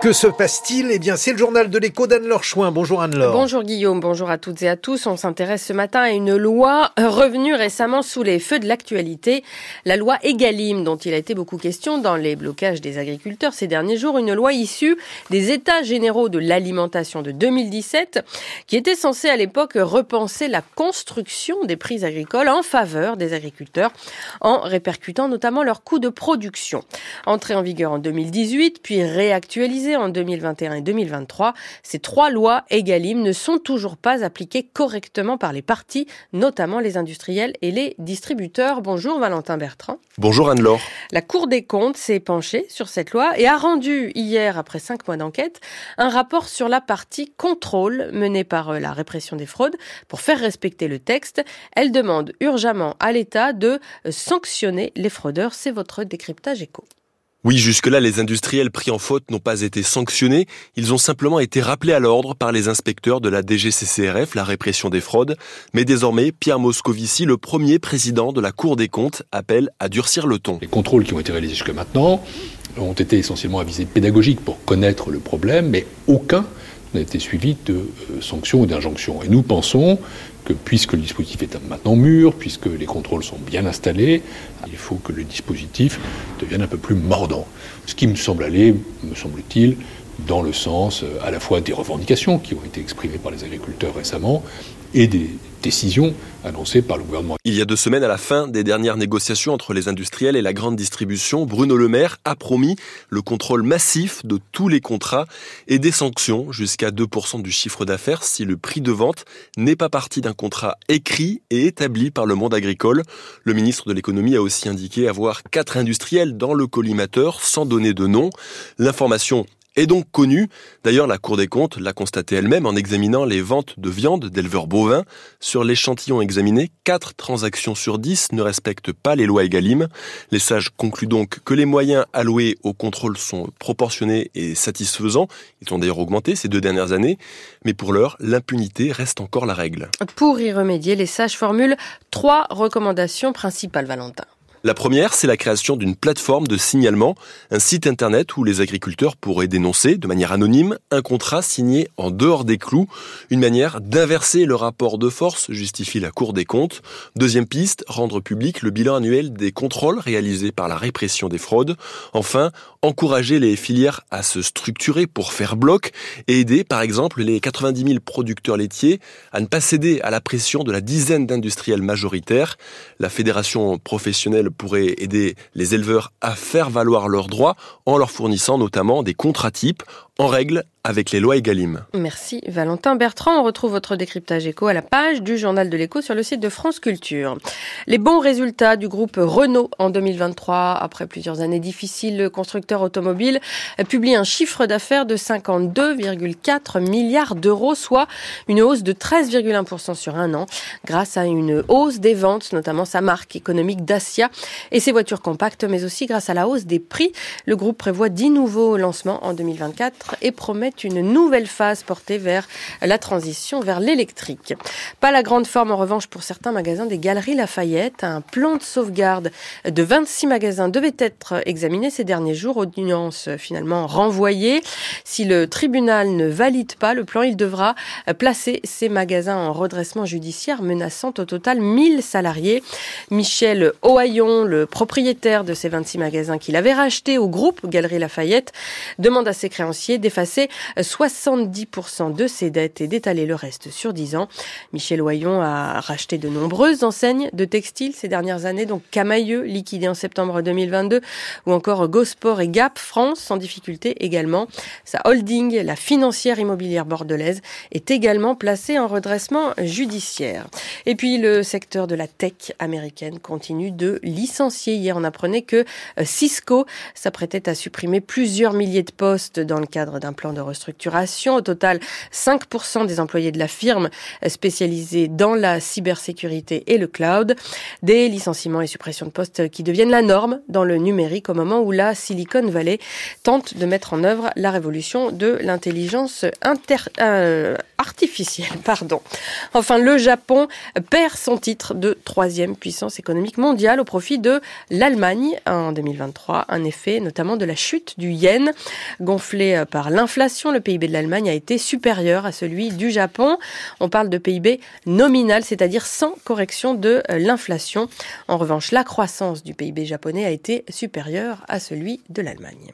Que se passe-t-il? Eh bien, c'est le journal de l'écho d'Anne-Laure Chouin. Bonjour Anne-Laure. Bonjour Guillaume, bonjour à toutes et à tous. On s'intéresse ce matin à une loi revenue récemment sous les feux de l'actualité, la loi Egalim, dont il a été beaucoup question dans les blocages des agriculteurs ces derniers jours. Une loi issue des États généraux de l'alimentation de 2017, qui était censée à l'époque repenser la construction des prix agricoles en faveur des agriculteurs, en répercutant notamment leurs coûts de production. Entrée en vigueur en 2018, puis réactualisée en 2021 et 2023, ces trois lois EGalim ne sont toujours pas appliquées correctement par les partis, notamment les industriels et les distributeurs. Bonjour Valentin Bertrand. Bonjour Anne-Laure. La Cour des comptes s'est penchée sur cette loi et a rendu hier, après cinq mois d'enquête, un rapport sur la partie contrôle menée par euh, la répression des fraudes. Pour faire respecter le texte, elle demande urgemment à l'État de euh, sanctionner les fraudeurs. C'est votre décryptage éco. Oui, jusque-là, les industriels pris en faute n'ont pas été sanctionnés. Ils ont simplement été rappelés à l'ordre par les inspecteurs de la DGCCRF, la répression des fraudes. Mais désormais, Pierre Moscovici, le premier président de la Cour des comptes, appelle à durcir le ton. Les contrôles qui ont été réalisés jusque maintenant ont été essentiellement à visée pédagogique pour connaître le problème, mais aucun n'a été suivi de euh, sanctions ou d'injonctions. Et nous pensons que puisque le dispositif est maintenant mûr, puisque les contrôles sont bien installés, il faut que le dispositif devienne un peu plus mordant. Ce qui me semble aller, me semble-t-il, dans le sens euh, à la fois des revendications qui ont été exprimées par les agriculteurs récemment et des décision annoncée par le gouvernement. Il y a deux semaines, à la fin des dernières négociations entre les industriels et la grande distribution, Bruno Le Maire a promis le contrôle massif de tous les contrats et des sanctions jusqu'à 2% du chiffre d'affaires si le prix de vente n'est pas parti d'un contrat écrit et établi par le monde agricole. Le ministre de l'économie a aussi indiqué avoir quatre industriels dans le collimateur sans donner de nom. L'information est donc connue. D'ailleurs, la Cour des comptes l'a constaté elle-même en examinant les ventes de viande d'éleveurs bovins. Sur l'échantillon examiné, 4 transactions sur 10 ne respectent pas les lois Egalim. Les sages concluent donc que les moyens alloués au contrôle sont proportionnés et satisfaisants. Ils ont d'ailleurs augmenté ces deux dernières années. Mais pour l'heure, l'impunité reste encore la règle. Pour y remédier, les sages formulent trois recommandations principales, Valentin. La première, c'est la création d'une plateforme de signalement, un site internet où les agriculteurs pourraient dénoncer de manière anonyme un contrat signé en dehors des clous, une manière d'inverser le rapport de force, justifie la Cour des comptes. Deuxième piste, rendre public le bilan annuel des contrôles réalisés par la répression des fraudes. Enfin, encourager les filières à se structurer pour faire bloc et aider par exemple les 90 000 producteurs laitiers à ne pas céder à la pression de la dizaine d'industriels majoritaires. La fédération professionnelle pourrait aider les éleveurs à faire valoir leurs droits en leur fournissant notamment des contrats types en règle avec les lois Egalim. Merci Valentin Bertrand. On retrouve votre décryptage éco à la page du journal de l'écho sur le site de France Culture. Les bons résultats du groupe Renault en 2023, après plusieurs années difficiles, le constructeur automobile publie un chiffre d'affaires de 52,4 milliards d'euros, soit une hausse de 13,1% sur un an, grâce à une hausse des ventes, notamment sa marque économique Dacia et ses voitures compactes, mais aussi grâce à la hausse des prix. Le groupe prévoit 10 nouveaux lancements en 2024 et promet une nouvelle phase portée vers la transition vers l'électrique. Pas la grande forme en revanche pour certains magasins des Galeries Lafayette. Un plan de sauvegarde de 26 magasins devait être examiné ces derniers jours. Audience finalement renvoyée. Si le tribunal ne valide pas le plan, il devra placer ces magasins en redressement judiciaire menaçant au total 1000 salariés. Michel Ohaillon, le propriétaire de ces 26 magasins qu'il avait rachetés au groupe Galeries Lafayette, demande à ses créanciers d'effacer 70% de ses dettes et d'étaler le reste sur 10 ans. Michel Oyon a racheté de nombreuses enseignes de textiles ces dernières années, donc Camailleux, liquidé en septembre 2022, ou encore Gosport et Gap France, sans difficulté également. Sa holding, la financière immobilière bordelaise, est également placée en redressement judiciaire. Et puis le secteur de la tech américaine continue de licencier. Hier, on apprenait que euh, Cisco s'apprêtait à supprimer plusieurs milliers de postes dans le cadre d'un plan de restructuration. Au total, 5% des employés de la firme spécialisée dans la cybersécurité et le cloud. Des licenciements et suppressions de postes qui deviennent la norme dans le numérique au moment où la Silicon Valley tente de mettre en œuvre la révolution de l'intelligence euh, artificielle. Pardon. Enfin, le Japon perd son titre de troisième puissance économique mondiale au profit de l'Allemagne en 2023. Un effet notamment de la chute du yen gonflé par l'inflation, le PIB de l'Allemagne a été supérieur à celui du Japon. On parle de PIB nominal, c'est-à-dire sans correction de l'inflation. En revanche, la croissance du PIB japonais a été supérieure à celui de l'Allemagne.